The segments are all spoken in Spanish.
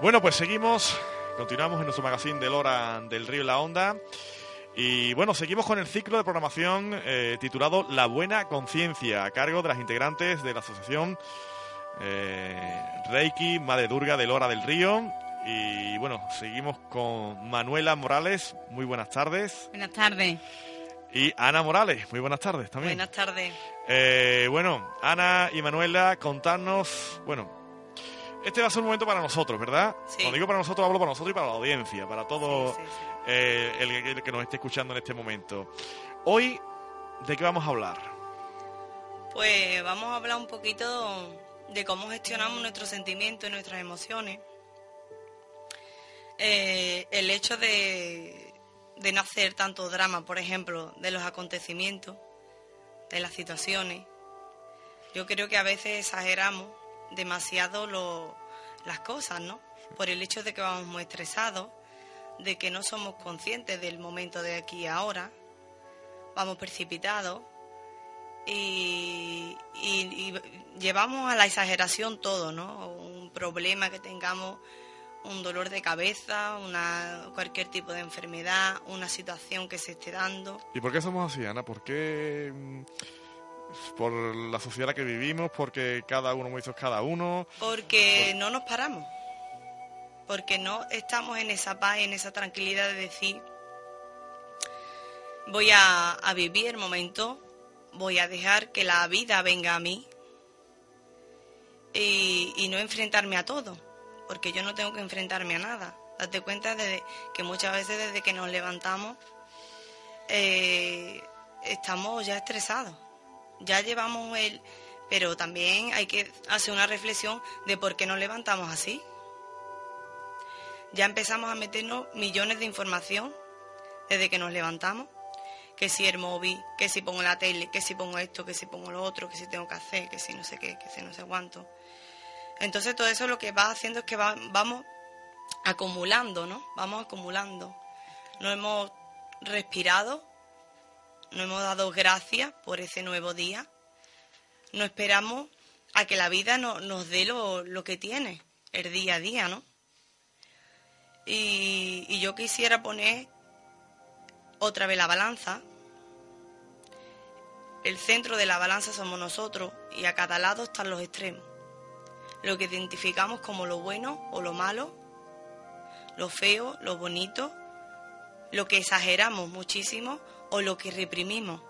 Bueno, pues seguimos, continuamos en nuestro magazine de Lora del Río y la Onda. Y bueno, seguimos con el ciclo de programación eh, titulado La Buena Conciencia, a cargo de las integrantes de la asociación eh, Reiki Madre Durga de Lora del Río. Y bueno, seguimos con Manuela Morales. Muy buenas tardes. Buenas tardes. Y Ana Morales. Muy buenas tardes también. Buenas tardes. Eh, bueno, Ana y Manuela, contarnos, bueno, este va a ser un momento para nosotros, ¿verdad? Sí. Cuando digo para nosotros, hablo para nosotros y para la audiencia, para todo Sí, sí, sí. eh, el, el que nos esté escuchando en este momento. Hoy, ¿de qué vamos a hablar? Pues vamos a hablar un poquito de cómo gestionamos nuestros sentimientos y nuestras emociones. Eh, el hecho de, de no hacer tanto drama, por ejemplo, de los acontecimientos, de las situaciones. Yo creo que a veces exageramos demasiado lo- las cosas, ¿no? Por el hecho de que vamos muy estresados, de que no somos conscientes del momento de aquí y ahora, vamos precipitados y, y- llevamos a la exageración todo, ¿no? Un problema que tengamos, un dolor de cabeza, una, cualquier tipo de enfermedad, una situación que se esté dando. ¿Y por qué somos así, Ana? ¿Por qué? ¿Por la sociedad en la que vivimos? ¿Porque cada uno como hizo cada uno? Porque no nos paramos, porque no estamos en esa paz, en esa tranquilidad de decir, voy a, a vivir el momento, voy a dejar que la vida venga a mí y, y no enfrentarme a todo, porque yo no tengo que enfrentarme a nada. Date cuenta de que muchas veces desde que nos levantamos eh, estamos ya estresados, ya llevamos el... Pero también hay que hacer una reflexión de por qué nos levantamos así. Ya empezamos a meternos millones de información desde que nos levantamos. Que si el móvil, que si pongo la tele, que si pongo esto, que si pongo lo otro, que si tengo que hacer, que si no sé qué, que si no sé cuánto. Entonces todo eso lo que va haciendo es que va- vamos acumulando, ¿no? Vamos acumulando. No hemos respirado, no hemos dado gracias por ese nuevo día. No esperamos a que la vida no- nos dé lo, lo que tiene, el día a día, ¿no? Y, y yo quisiera poner otra vez la balanza. El centro de la balanza somos nosotros y a cada lado están los extremos. Lo que identificamos como lo bueno o lo malo, lo feo, lo bonito, lo que exageramos muchísimo o lo que reprimimos.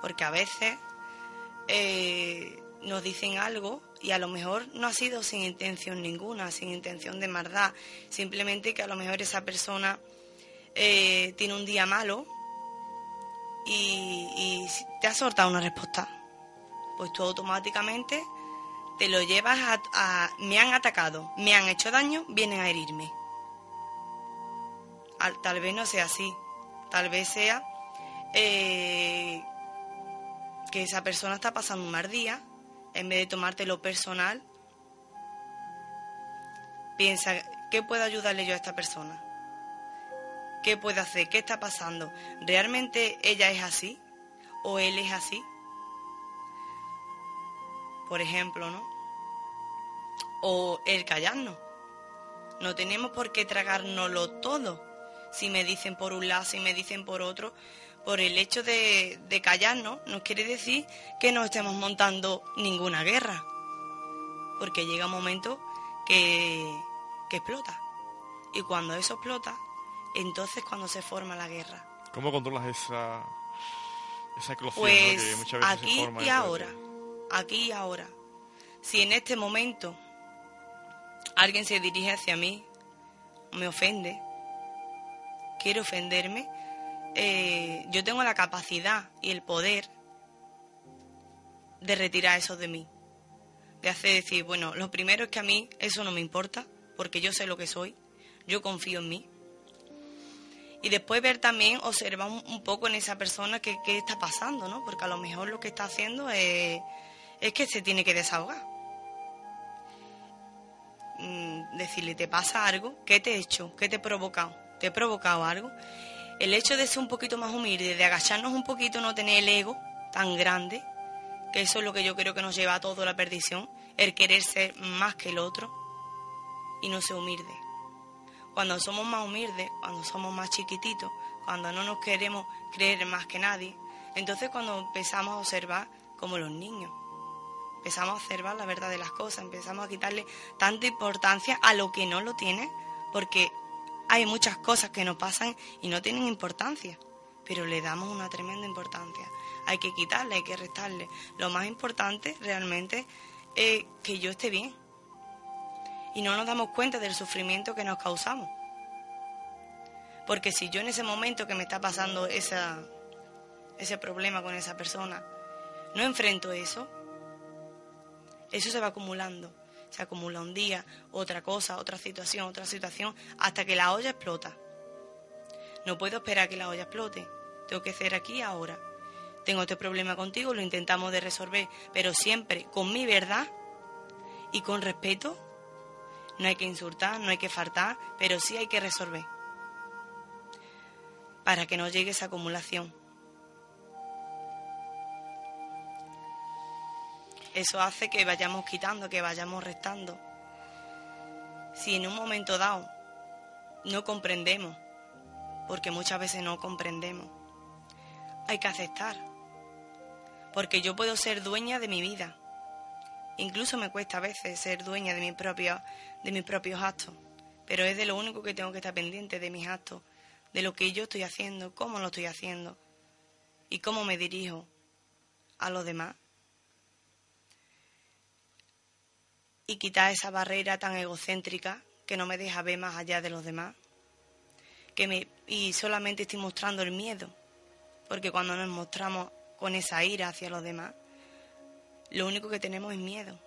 Porque a veces eh, nos dicen algo y a lo mejor no ha sido sin intención ninguna, sin intención de maldad, simplemente que a lo mejor esa persona eh, tiene un día malo y, te ha soltado una respuesta. Pues tú automáticamente te lo llevas a, me han atacado, me han hecho daño, vienen a herirme. Al- tal vez no sea así, tal vez sea eh, que esa persona está pasando un mal día, en vez de tomártelo personal, piensa, ¿qué puedo ayudarle yo a esta persona? ¿Qué puede hacer? ¿Qué está pasando? ¿Realmente ella es así? ¿O él es así? Por ejemplo, ¿no? O el callarnos. No tenemos por qué tragárnoslo todo. Si me dicen por un lado, si me dicen por otro, por el hecho de, de callarnos, no quiere decir que no estemos montando ninguna guerra. Porque llega un momento que, que explota. Y cuando eso explota, entonces cuando se forma la guerra. ¿Cómo controlas esa, esa eclosión ¿no? Pues que muchas veces se aquí forma y de ahora, aquí y ahora. Si en este momento alguien se dirige hacia mí, me ofende, quiere ofenderme, eh, yo tengo la capacidad y el poder de retirar eso de mí. De hacer decir, bueno, lo primero es que a mí eso no me importa, porque yo sé lo que soy, yo confío en mí. Y después ver también, observar un, poco en esa persona qué, está pasando, ¿no? Porque a lo mejor lo que está haciendo es, que se tiene que desahogar. Mm, decirle, ¿te pasa algo? ¿Qué te he hecho? ¿Qué te he provocado? ¿Te he provocado algo? El hecho de ser un poquito más humilde, de agacharnos un poquito, no tener el ego tan grande, que eso es lo que yo creo que nos lleva a todo la perdición, el querer ser más que el otro y no ser humilde. Cuando somos más humildes, cuando somos más chiquititos, cuando no nos queremos creer más que nadie, entonces cuando empezamos a observar como los niños, empezamos a observar la verdad de las cosas, empezamos a quitarle tanta importancia a lo que no lo tiene, porque hay muchas cosas que nos pasan y no tienen importancia, pero le damos una tremenda importancia. Hay que quitarle, hay que restarle. Lo más importante realmente es que yo esté bien. Y no nos damos cuenta del sufrimiento que nos causamos. Porque si yo en ese momento que me está pasando ese problema con esa persona, no enfrento eso, eso se va acumulando. Se acumula un día, otra cosa, otra situación, otra situación, hasta que la olla explota. No puedo esperar que la olla explote. Tengo que hacer aquí ahora. Tengo este problema contigo, lo intentamos de resolver, pero siempre con mi verdad y con respeto. No hay que insultar, no hay que faltar, pero sí hay que resolver. Para que no llegue esa acumulación. Eso hace que vayamos quitando, que vayamos restando. Si en un momento dado no comprendemos, porque muchas veces no comprendemos, hay que aceptar. Porque yo puedo ser dueña de mi vida. Incluso me cuesta a veces ser dueña de, mi mis propios actos. Pero es de lo único que tengo que estar pendiente, de mis actos, de lo que yo estoy haciendo, cómo lo estoy haciendo y cómo me dirijo a los demás. Y quitar esa barrera tan egocéntrica que no me deja ver más allá de los demás. Que me, y solamente estoy mostrando el miedo, porque cuando nos mostramos con esa ira hacia los demás, lo único que tenemos es miedo.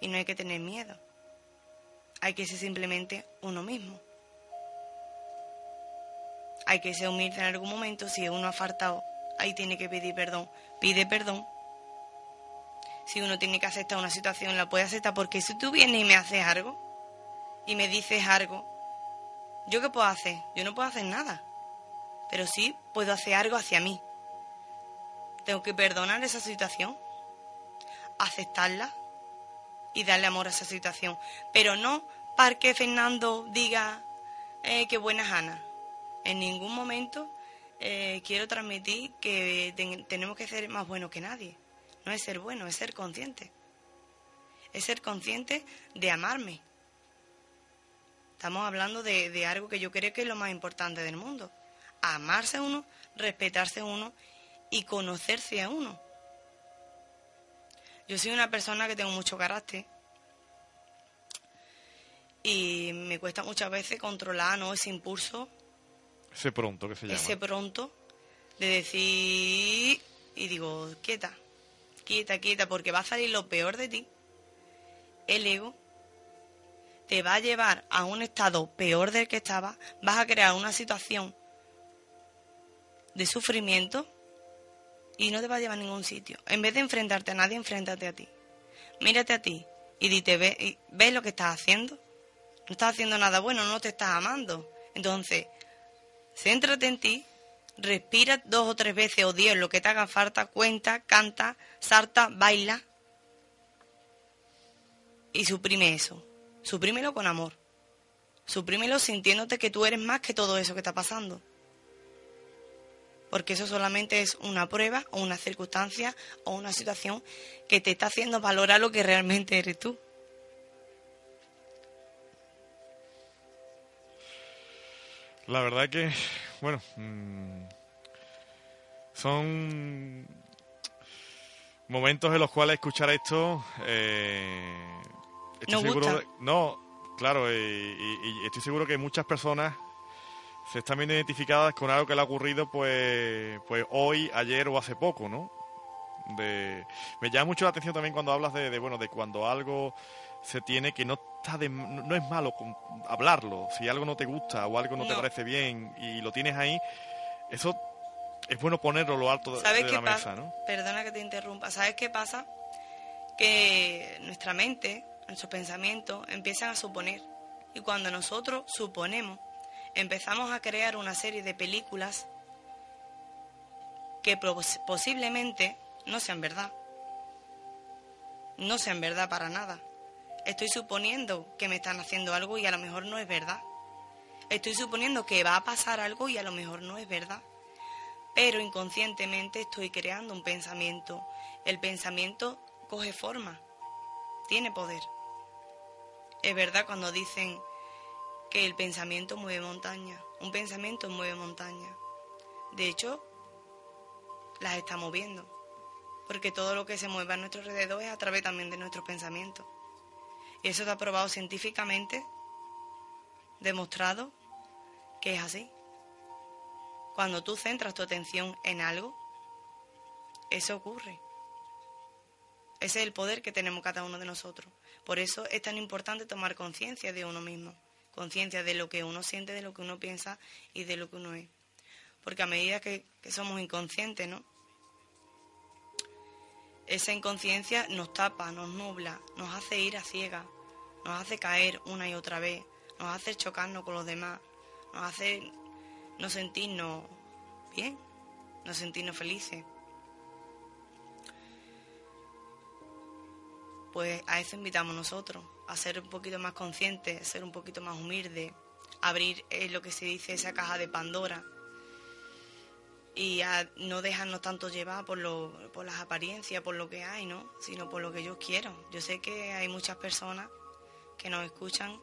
Y no hay que tener miedo. Hay que ser simplemente uno mismo. Hay que ser humilde en algún momento. Si uno ha faltado, ahí tiene que pedir perdón. Pide perdón si uno tiene que aceptar una situación, la puede aceptar porque si tú vienes y me haces algo y me dices algo, ¿yo qué puedo hacer? Yo no puedo hacer nada, pero sí puedo hacer algo hacia mí. Tengo que perdonar esa situación, aceptarla y darle amor a esa situación, pero no para que Fernando diga eh, qué buena es Ana. En ningún momento eh, quiero transmitir que tenemos que ser más buenos que nadie. No es ser bueno, es ser consciente. Es ser consciente de amarme. Estamos hablando de, algo que yo creo que es lo más importante del mundo. Amarse a uno, respetarse a uno y conocerse a uno. Yo soy una persona que tengo mucho carácter y me cuesta muchas veces controlar ¿no? ese impulso. Ese pronto que se llama. Ese pronto de decir y digo, quieta, quieta, quieta, porque va a salir lo peor de ti, el ego te va a llevar a un estado peor del que estaba, vas a crear una situación de sufrimiento y no te va a llevar a ningún sitio. En vez de enfrentarte a nadie, enfréntate a ti. Mírate a ti y dite, ve, ves lo que estás haciendo. No estás haciendo nada bueno, no te estás amando. Entonces, céntrate en ti respira dos o tres veces o diez, lo que te haga falta, cuenta, canta, salta, baila y suprime eso. Suprímelo con amor. Suprímelo sintiéndote que tú eres más que todo eso que está pasando. Porque eso solamente es una prueba o una circunstancia o una situación que te está haciendo valorar lo que realmente eres tú. La verdad que, bueno, mm, son momentos en los cuales escuchar esto, eh, estoy seguro, no, claro, y, estoy seguro que muchas personas se están viendo identificadas con algo que le ha ocurrido, pues, pues hoy, ayer o hace poco, ¿no? De, me llama mucho la atención también cuando hablas de, de bueno, de cuando algo se tiene que no está no es malo hablarlo. Si algo no te gusta o algo no, te parece bien y lo tienes ahí, eso es bueno ponerlo lo alto de, la mesa, ¿no? Perdona que te interrumpa. ¿Sabes qué pasa? Que nuestra mente, nuestros pensamientos empiezan a suponer. Y cuando nosotros suponemos, empezamos a crear una serie de películas que posiblemente no sean verdad. No sean verdad para nada. Estoy suponiendo que me están haciendo algo y a lo mejor no es verdad. Estoy suponiendo que va a pasar algo y a lo mejor no es verdad. Pero inconscientemente estoy creando un pensamiento. El pensamiento coge forma, tiene poder. Es verdad cuando dicen que el pensamiento mueve montaña. Un pensamiento mueve montaña. De hecho, las está moviendo. Porque todo lo que se mueve a nuestro alrededor es a través también de nuestros pensamientos. Y eso está probado científicamente, demostrado que es así. Cuando tú centras tu atención en algo, eso ocurre. Ese es el poder que tenemos cada uno de nosotros. Por eso es tan importante tomar conciencia de uno mismo, conciencia de lo que uno siente, de lo que uno piensa y de lo que uno es. Porque a medida que, que somos inconscientes, ¿no? Esa inconsciencia nos tapa, nos nubla, nos hace ir a ciegas, nos hace caer una y otra vez, nos hace chocarnos con los demás, nos hace no sentirnos bien, no sentirnos felices. Pues a eso invitamos nosotros, a ser un poquito más conscientes, ser un poquito más humildes, abrir eh, lo que se dice esa caja de Pandora y a no dejarnos tanto llevar por, lo, por las apariencias, por lo que hay, ¿no? Sino por lo que yo quiero. Yo sé que hay muchas personas que nos escuchan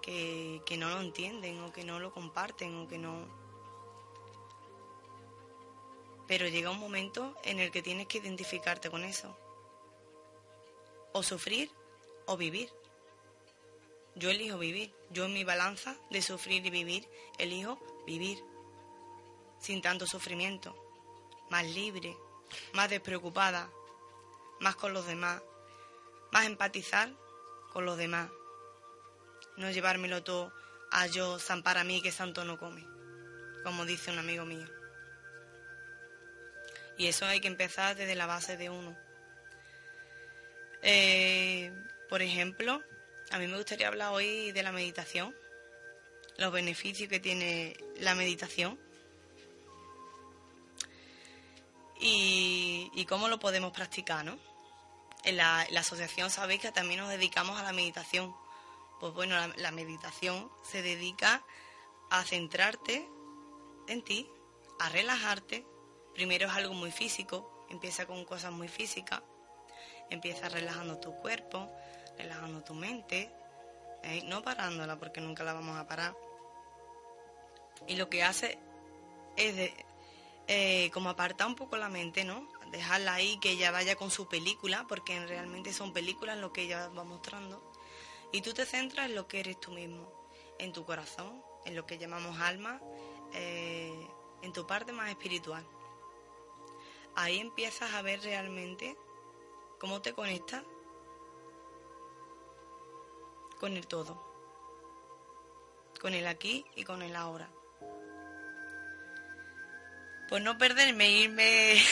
que, que no lo entienden o que no lo comparten o que no... Pero llega un momento en el que tienes que identificarte con eso. O sufrir o vivir. Yo elijo vivir. Yo en mi balanza de sufrir y vivir, elijo vivir sin tanto sufrimiento, más libre, más despreocupada, más con los demás, más empatizar con los demás, no llevármelo todo a yo san para mí que santo no come, como dice un amigo mío. Y eso hay que empezar desde la base de uno. Eh, por ejemplo, a mí me gustaría hablar hoy de la meditación, los beneficios que tiene la meditación y, cómo lo podemos practicar, ¿no? En la, asociación sabéis que también nos dedicamos a la meditación. Pues bueno, la, meditación se dedica a centrarte en ti, a relajarte. Primero es algo muy físico, empieza con cosas muy físicas. Empieza relajando tu cuerpo, relajando tu mente, ¿eh? no parándola porque nunca la vamos a parar. Y lo que hace es de, eh, como apartar un poco la mente, ¿no? Dejarla ahí, que ella vaya con su película, porque realmente son películas lo que ella va mostrando. Y tú te centras en lo que eres tú mismo, en tu corazón, en lo que llamamos alma, eh, en tu parte más espiritual. Ahí empiezas a ver realmente cómo te conectas con el todo, con el aquí y con el ahora pues no perderme, irme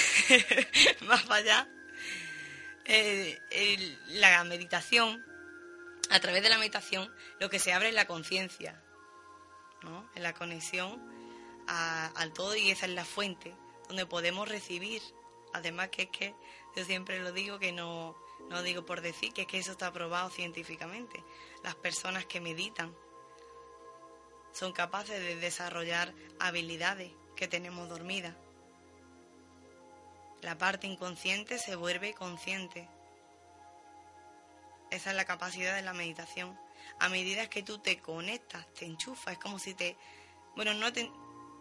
más para allá, la meditación, a través de la meditación, lo que se abre es la conciencia, ¿no? En la conexión al todo y esa es la fuente donde podemos recibir. Además que es que yo siempre lo digo que no, no digo por decir, que es que eso está probado científicamente. Las personas que meditan son capaces de desarrollar habilidades que tenemos dormida. La parte inconsciente se vuelve consciente. Esa es la capacidad de la meditación. A medida que tú te conectas, te enchufas, es como si te... Bueno, no te...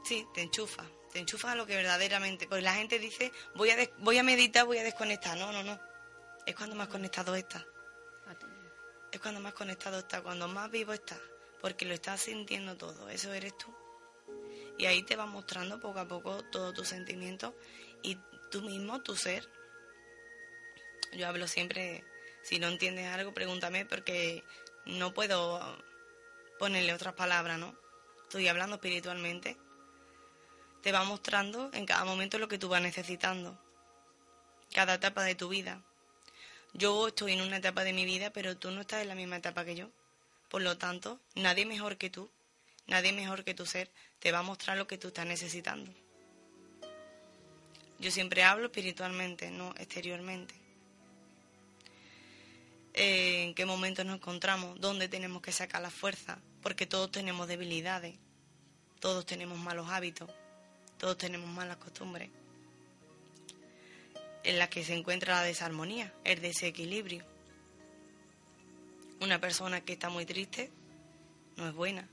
Sí, te enchufas, te enchufas a lo que verdaderamente... Pues la gente dice, voy a, voy a meditar, voy a desconectar. No, no, no. Es cuando más conectado está. Es cuando más conectado está, cuando más vivo está, porque lo estás sintiendo todo. Eso eres tú. Y ahí te va mostrando poco a poco todos tus sentimientos y tú mismo, tu ser. Yo hablo siempre, Si no entiendes algo, pregúntame porque no puedo ponerle otras palabras, ¿no? Estoy hablando espiritualmente. Te va mostrando en cada momento lo que tú vas necesitando. Cada etapa de tu vida. Yo estoy en una etapa de mi vida, pero tú no estás en la misma etapa que yo. Por lo tanto, nadie mejor que tú, nadie mejor que tu ser, te va a mostrar lo que tú estás necesitando. Yo siempre hablo espiritualmente, no exteriormente. Eh, en qué momento nos encontramos, dónde tenemos que sacar la fuerza, porque todos tenemos debilidades, todos tenemos malos hábitos, todos tenemos malas costumbres, en la que se encuentra la desarmonía, el desequilibrio. Una persona que está muy triste no es buena,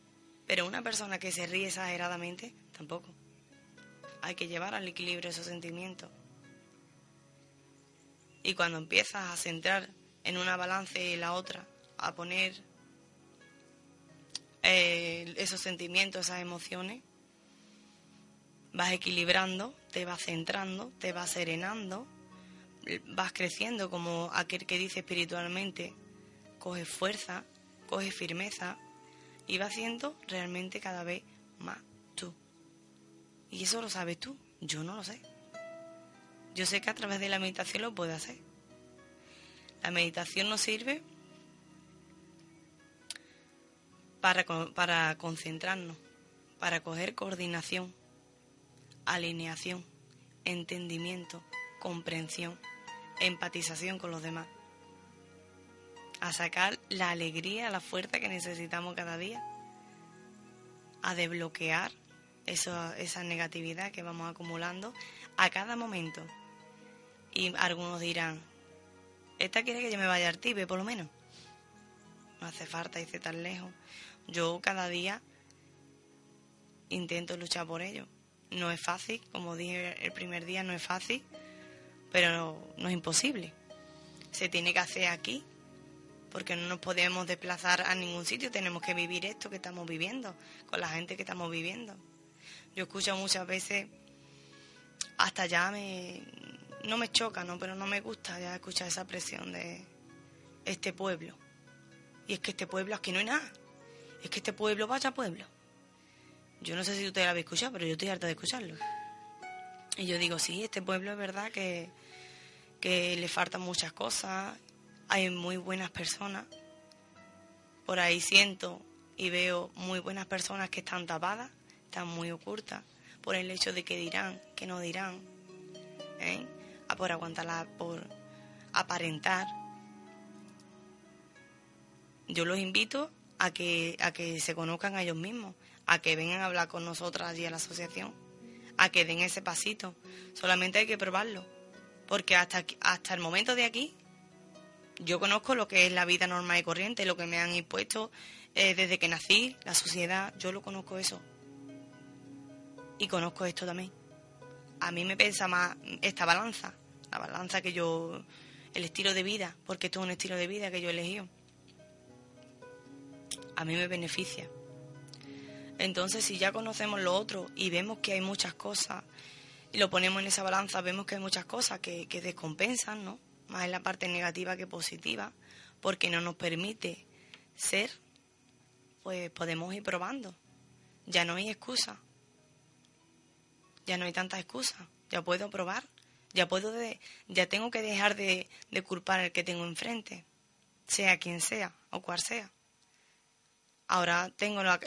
pero una persona que se ríe exageradamente tampoco hay que llevar al equilibrio esos sentimientos. Y cuando empiezas a centrar en una balance y la otra, a poner eh, esos sentimientos, esas emociones, vas equilibrando, te vas centrando, te vas serenando, vas creciendo como aquel que dice espiritualmente, coge fuerza, coge firmeza y va realmente cada vez más y eso lo sabes tú, yo no lo sé. Yo sé que a través de la meditación lo puedo hacer. La meditación nos sirve para, para concentrarnos, para coger coordinación, alineación, entendimiento, comprensión, empatización con los demás. A sacar la alegría, la fuerza que necesitamos cada día. A desbloquear esa negatividad que vamos acumulando a cada momento. Y algunos dirán, ¿esta quiere que yo me vaya al Tibe por lo menos? No hace falta irse tan lejos. Yo cada día intento luchar por ello. No es fácil, como dije el primer día, no es fácil, pero no, no es imposible. Se tiene que hacer aquí, porque no nos podemos desplazar a ningún sitio, tenemos que vivir esto que estamos viviendo, con la gente que estamos viviendo. Yo escucho muchas veces, hasta ya me, no me choca, ¿no? pero no me gusta ya escuchar esa presión de este pueblo. Y es que este pueblo aquí no hay nada. Es que este pueblo vaya pueblo. Yo no sé si usted lo habéis escuchado, pero yo estoy harta de escucharlo. Y yo digo, sí, este pueblo es verdad que, que le faltan muchas cosas, hay muy buenas personas. Por ahí siento y veo muy buenas personas que están tapadas está muy oculta por el hecho de que dirán, que no dirán, ¿eh? a por aguantarla, por aparentar. Yo los invito a que, a que se conozcan a ellos mismos, a que vengan a hablar con nosotras allí a la asociación, a que den ese pasito. Solamente hay que probarlo, porque hasta, hasta el momento de aquí yo conozco lo que es la vida normal y corriente, lo que me han impuesto eh, desde que nací, la sociedad, yo lo conozco eso y conozco esto también. A mí me pesa más esta balanza, la balanza que yo, el estilo de vida, porque esto es un estilo de vida que yo he elegido. A mí me beneficia. Entonces, si ya conocemos lo otro y vemos que hay muchas cosas, y lo ponemos en esa balanza, vemos que hay muchas cosas que, que descompensan, ¿no? Más en la parte negativa que positiva, porque no nos permite ser, pues podemos ir probando. Ya no hay excusa ya no hay tanta excusa, ya puedo probar, ya puedo de, ya tengo que dejar de, culpar al que tengo enfrente, sea quien sea o cual sea. Ahora tengo la,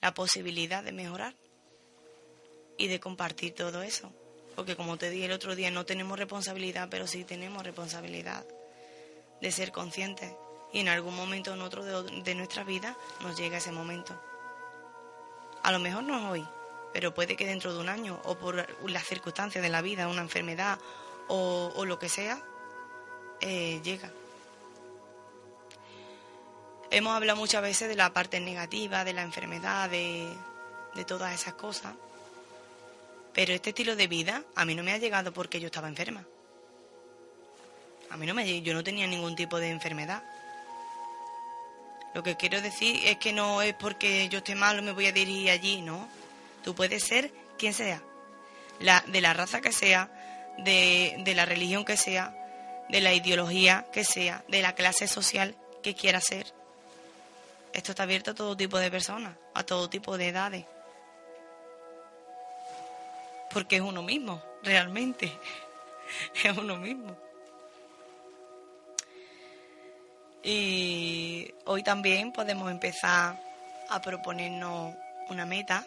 la posibilidad de mejorar y de compartir todo eso. Porque como te dije el otro día, no tenemos responsabilidad, pero sí tenemos responsabilidad de ser conscientes. Y en algún momento en otro de, nuestra vida nos llega ese momento. A lo mejor no es hoy, pero puede que dentro de un año o por las circunstancias de la vida, una enfermedad o, lo que sea, eh, llega. Hemos hablado muchas veces de la parte negativa, de la enfermedad, de, de todas esas cosas, pero este estilo de vida a mí no me ha llegado porque yo estaba enferma. A mí no me yo no tenía ningún tipo de enfermedad. Lo que quiero decir es que no es porque yo esté malo me voy a dirigir allí, no. Tú puedes ser quien sea, de la raza que sea, de, la religión que sea, de la ideología que sea, de la clase social que quiera ser. Esto está abierto a todo tipo de personas, a todo tipo de edades. Porque es uno mismo, realmente. Es uno mismo. Y hoy también podemos empezar a proponernos una meta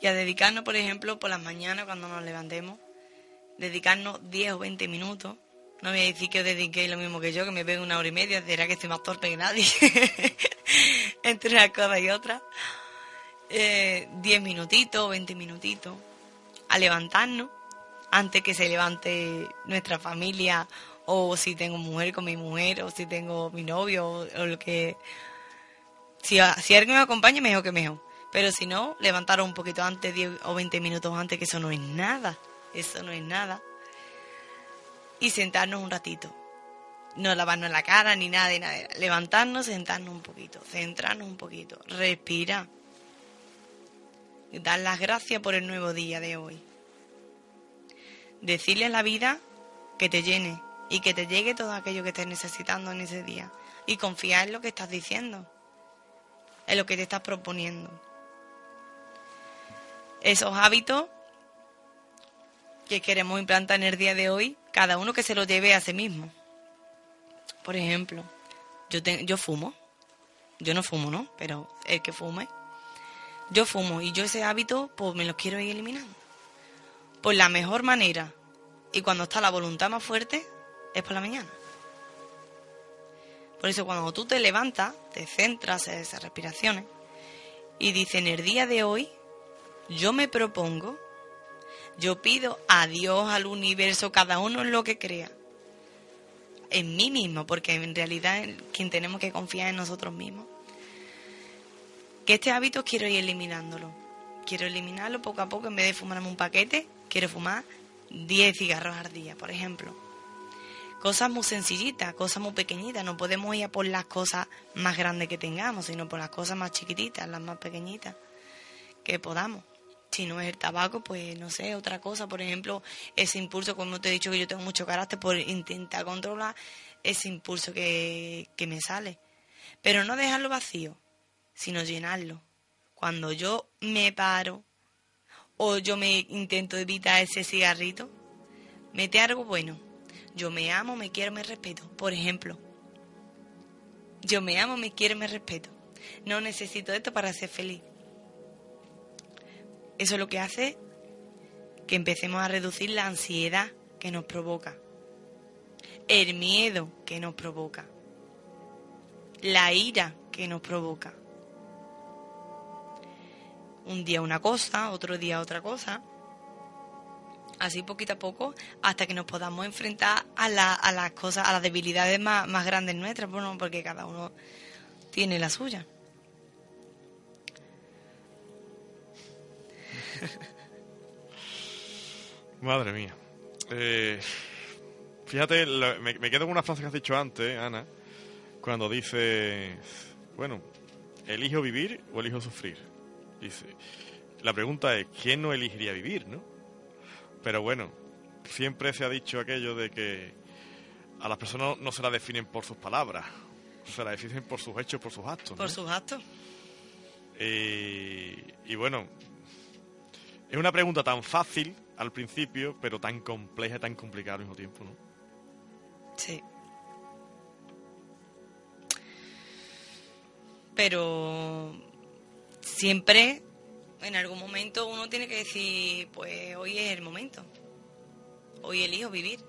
y a dedicarnos, por ejemplo, por las mañanas cuando nos levantemos, dedicarnos 10 o 20 minutos. No voy a decir que os dediquéis lo mismo que yo, que me pego una hora y media, será que estoy más torpe que nadie, entre una cosa y otra. Eh, 10 minutitos, 20 minutitos, a levantarnos antes que se levante nuestra familia o si tengo mujer con mi mujer o si tengo mi novio o, lo que... Si, si alguien me acompaña, mejor que mejor. Pero si no, levantaros un poquito antes, 10 o 20 minutos antes, que eso no es nada. Eso no es nada. Y sentarnos un ratito. No lavarnos la cara ni nada, ni nada. Levantarnos, sentarnos un poquito. Centrarnos un poquito. Respira. Dar las gracias por el nuevo día de hoy. Decirle a la vida que te llene y que te llegue todo aquello que estés necesitando en ese día. Y confiar en lo que estás diciendo, en lo que te estás proponiendo. Esos hábitos que queremos implantar en el día de hoy, cada uno que se lo lleve a sí mismo. Por ejemplo, yo, yo fumo. Yo no fumo, ¿no? Pero el que fume. Yo fumo y yo ese hábito pues me lo quiero ir eliminando. Por la mejor manera y cuando está la voluntad más fuerte es por la mañana. Por eso cuando tú te levantas, te centras en esas respiraciones y dices en el día de hoy yo me propongo, yo pido a Dios, al universo, cada uno en lo que crea, en mí mismo, porque en realidad quien tenemos que confiar en nosotros mismos. Que este hábito quiero ir eliminándolo. Quiero eliminarlo poco a poco, en vez de fumarme un paquete, quiero fumar 10 cigarros al día, por ejemplo. Cosas muy sencillitas, cosas muy pequeñitas. No podemos ir a por las cosas más grandes que tengamos, sino por las cosas más chiquititas, las más pequeñitas que podamos. Si no es el tabaco, pues no sé, otra cosa. Por ejemplo, ese impulso, como te he dicho que yo tengo mucho carácter, por intentar controlar ese impulso que, que me sale. Pero no dejarlo vacío, sino llenarlo. Cuando yo me paro o yo me intento evitar ese cigarrito, mete algo bueno. Yo me amo, me quiero, me respeto. Por ejemplo, yo me amo, me quiero, me respeto. No necesito esto para ser feliz. Eso es lo que hace que empecemos a reducir la ansiedad que nos provoca, el miedo que nos provoca, la ira que nos provoca. Un día una cosa, otro día otra cosa. Así poquito a poco hasta que nos podamos enfrentar a, las cosas, a las debilidades más, más grandes nuestras, bueno, porque cada uno tiene la suya. Madre mía. Eh, fíjate, me, quedo con una frase que has dicho antes, Ana, cuando dice, bueno, ¿elijo vivir o elijo sufrir? Dice, la pregunta es, ¿quién no elegiría vivir, no? Pero bueno, siempre se ha dicho aquello de que a las personas no se las definen por sus palabras, se las definen por sus hechos, por sus actos. Por sus actos. y bueno, es una pregunta tan fácil al principio, pero tan compleja y tan complicada al mismo tiempo, ¿no? Sí. Pero siempre, en algún momento, uno tiene que decir, pues hoy es el momento. Hoy elijo vivir.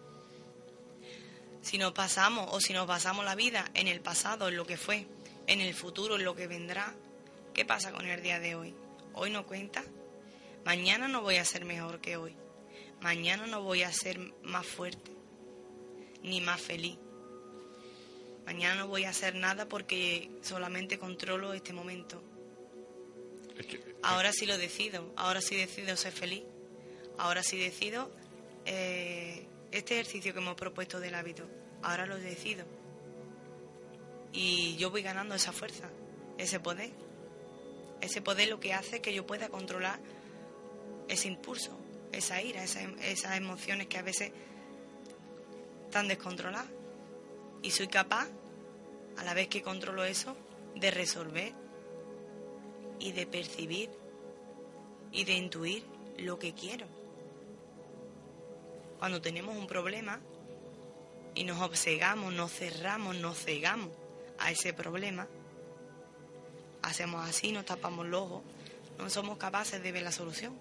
Si nos pasamos o si nos pasamos la vida en el pasado, en lo que fue, en el futuro, en lo que vendrá, ¿qué pasa con el día de hoy? Hoy no cuenta. Mañana no voy a ser mejor que hoy. Mañana no voy a ser más fuerte ni más feliz. Mañana no voy a hacer nada porque solamente controlo este momento. Ahora sí lo decido. Ahora sí decido ser feliz. Ahora sí decido eh, este ejercicio que hemos propuesto del hábito. Ahora lo decido. Y yo voy ganando esa fuerza, ese poder. Ese poder lo que hace que yo pueda controlar ese impulso, esa ira, esas emociones que a veces están descontroladas. Y soy capaz, a la vez que controlo eso, de resolver y de percibir y de intuir lo que quiero. Cuando tenemos un problema y nos obsegamos, nos cerramos, nos cegamos a ese problema, hacemos así, nos tapamos los ojos, no somos capaces de ver la solución.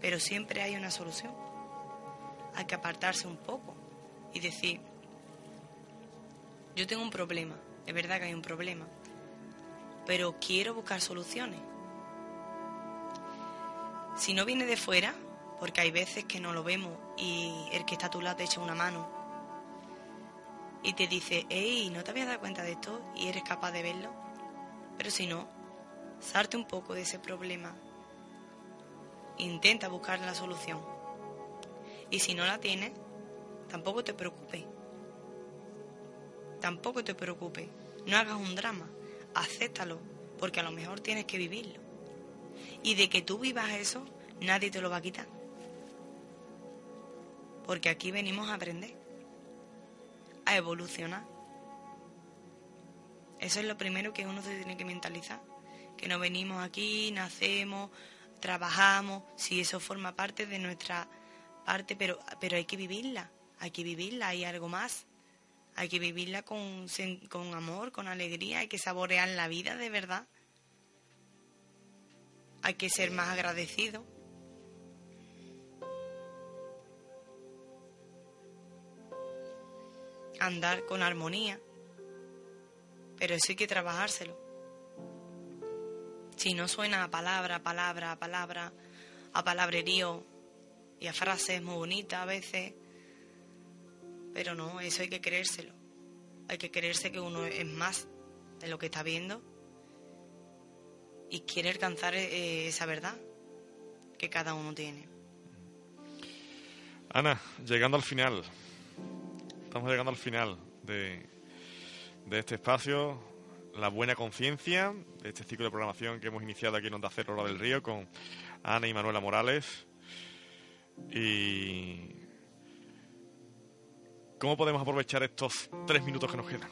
Pero siempre hay una solución. Hay que apartarse un poco y decir, yo tengo un problema, es verdad que hay un problema, pero quiero buscar soluciones. Si no viene de fuera, porque hay veces que no lo vemos y el que está a tu lado te echa una mano y te dice, hey, ¿no te habías dado cuenta de esto? Y eres capaz de verlo. Pero si no, salte un poco de ese problema. Intenta buscar la solución. Y si no la tienes, tampoco te preocupes. Tampoco te preocupes. No hagas un drama. Acéptalo, porque a lo mejor tienes que vivirlo. Y de que tú vivas eso, nadie te lo va a quitar. Porque aquí venimos a aprender, a evolucionar. Eso es lo primero que uno se tiene que mentalizar. Que no venimos aquí, nacemos, trabajamos, si eso forma parte de nuestra parte, pero, pero hay que vivirla, hay que vivirla, hay algo más. Hay que vivirla con, con amor, con alegría, hay que saborear la vida de verdad. Hay que ser más agradecido. Andar con armonía. Pero eso hay que trabajárselo. Si no suena a palabra, a palabra, a palabra, a palabrerío y a frases muy bonitas a veces, pero no, eso hay que creérselo. Hay que creerse que uno es más de lo que está viendo y quiere alcanzar eh, esa verdad que cada uno tiene. Ana, llegando al final, estamos llegando al final de, de este espacio, la buena conciencia, de este ciclo de programación que hemos iniciado aquí en Onda Cero Hora del Río con Ana y Manuela Morales. Y ¿cómo podemos aprovechar estos tres minutos que nos quedan?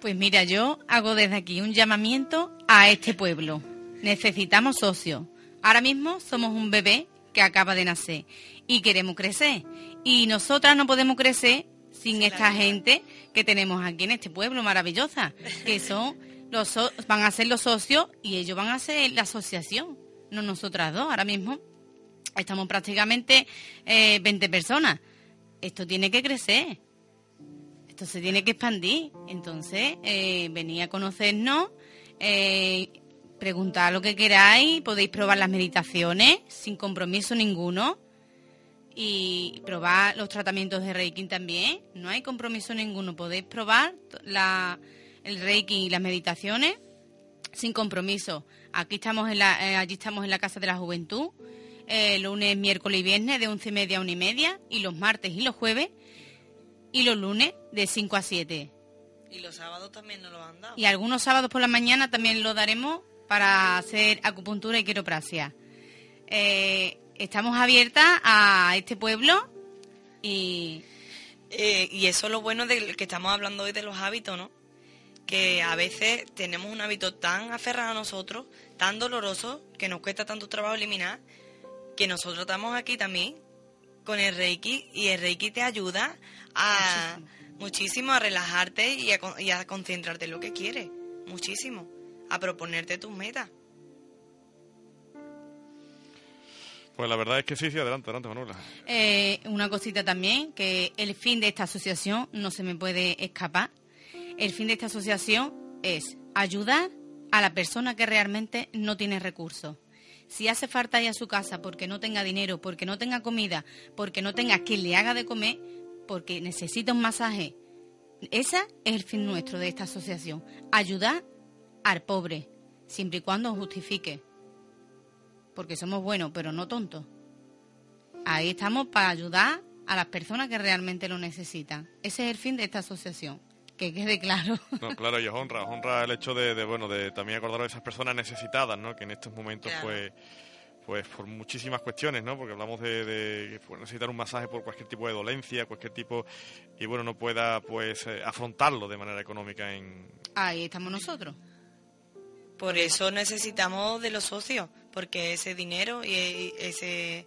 Pues mira, yo hago desde aquí un llamamiento a este pueblo. Necesitamos socios. Ahora mismo somos un bebé que acaba de nacer y queremos crecer. Y nosotras no podemos crecer sin esta gente que tenemos aquí en este pueblo maravillosa, que son los van a ser los socios y ellos van a ser la asociación, no nosotras dos. Ahora mismo estamos prácticamente 20 eh, personas. Esto tiene que crecer, esto se tiene que expandir. Entonces, eh, a conocernos, eh, preguntar lo que queráis, podéis probar las meditaciones sin compromiso ninguno y probar los tratamientos de Reiki también. No hay compromiso ninguno. Podéis probar el Reiki y las meditaciones sin compromiso. Aquí estamos en la, eh, allí estamos en la Casa de la Juventud, eh, lunes, miércoles y viernes de once y media a una y media, y los martes y los jueves, y los lunes de 5 a 7. Y los sábados también nos lo han dado. Y algunos sábados por la mañana también lo daremos para hacer acupuntura y quiropraxia. Eh, estamos abiertas a este pueblo y... Eh, y eso es lo bueno de que estamos hablando hoy de los hábitos, ¿no? Que a veces tenemos un hábito tan aferrado a nosotros, tan doloroso, que nos cuesta tanto trabajo eliminar, que nosotros estamos aquí también con el Reiki y el Reiki te ayuda a muchísimo, a relajarte y a, y a concentrarte en lo que quieres, muchísimo, a proponerte tus metas. Pues la verdad es que sí, sí, adelante, adelante, Manuela. Eh, una cosita también, que el fin de esta asociación no se me puede escapar. El fin de esta asociación es ayudar a la persona que realmente no tiene recursos. Si hace falta ir a su casa porque no tenga dinero, porque no tenga comida, porque no tenga quien le haga de comer, porque necesita un masaje, ese es el fin nuestro de esta asociación. Ayudar al pobre, siempre y cuando justifique porque somos buenos, pero no tontos. Ahí estamos para ayudar a las personas que realmente lo necesitan. Ese es el fin de esta asociación. Que quede claro. No, claro, y os honra, os honra el hecho de, bueno, de también acordaros de esas personas necesitadas, ¿no? Que en estos momentos, pues, pues por muchísimas cuestiones, ¿no? Porque hablamos de, pues, necesitar un masaje por cualquier tipo de dolencia, cualquier tipo, y bueno, no pueda, pues, eh, afrontarlo de manera económica en... Ahí estamos nosotros. Por eso necesitamos de los socios, porque ese dinero y ese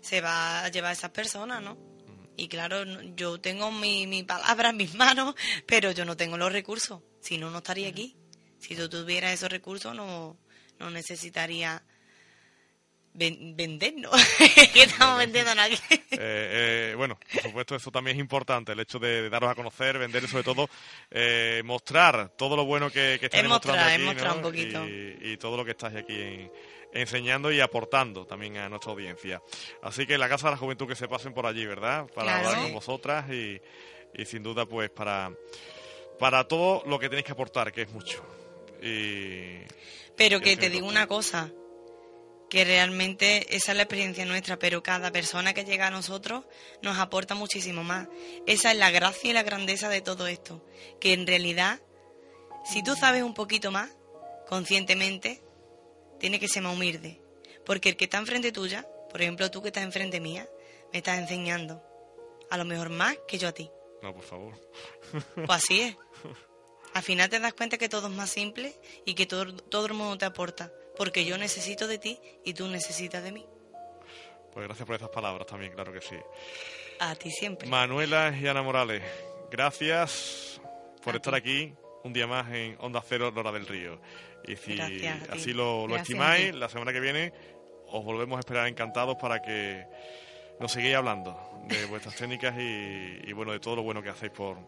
se va a llevar a esas personas, ¿no? Y claro, yo tengo mi, mi palabra en mis manos, pero yo no tengo los recursos. Si no, no estaría aquí. Si tú tuvieras esos recursos, no, no necesitaría vendernos. ¿Qué estamos vendiendo aquí? Eh, eh, bueno, por supuesto, eso también es importante, el hecho de, daros a conocer, vender y sobre todo eh, mostrar todo lo bueno que, que estáis mostrando aquí. un poquito. Y, y, todo lo que estáis aquí en, enseñando y aportando también a nuestra audiencia. Así que la Casa de la Juventud que se pasen por allí, ¿verdad? Para hablar con vosotras y, y, sin duda pues para, para todo lo que tenéis que aportar, que es mucho. Y, pero que te digo una cosa, que realmente esa es la experiencia nuestra, pero cada persona que llega a nosotros nos aporta muchísimo más. Esa es la gracia y la grandeza de todo esto, que en realidad, si tú sabes un poquito más, conscientemente, tiene que ser más humilde. Porque el que está enfrente tuya, por ejemplo tú que estás enfrente mía, me estás enseñando. A lo mejor más que yo a ti. No, por favor. Pues así es. Al final te das cuenta que todo es más simple y que todo, todo el mundo te aporta. Porque yo necesito de ti y tú necesitas de mí. Pues gracias por esas palabras también, claro que sí. A ti siempre. Manuela y Ana Morales, gracias por estar aquí un día más en Onda Cero, Lora del Río. Y si así lo, estimáis, la semana que viene os volvemos a esperar encantados para que nos sigáis hablando de vuestras técnicas y, bueno, de todo lo bueno que hacéis por,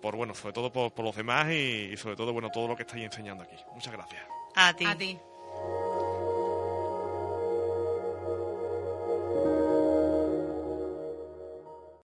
por bueno, sobre todo por, los demás y, y, sobre todo, bueno, todo lo que estáis enseñando aquí. Muchas gracias. A ti. A ti.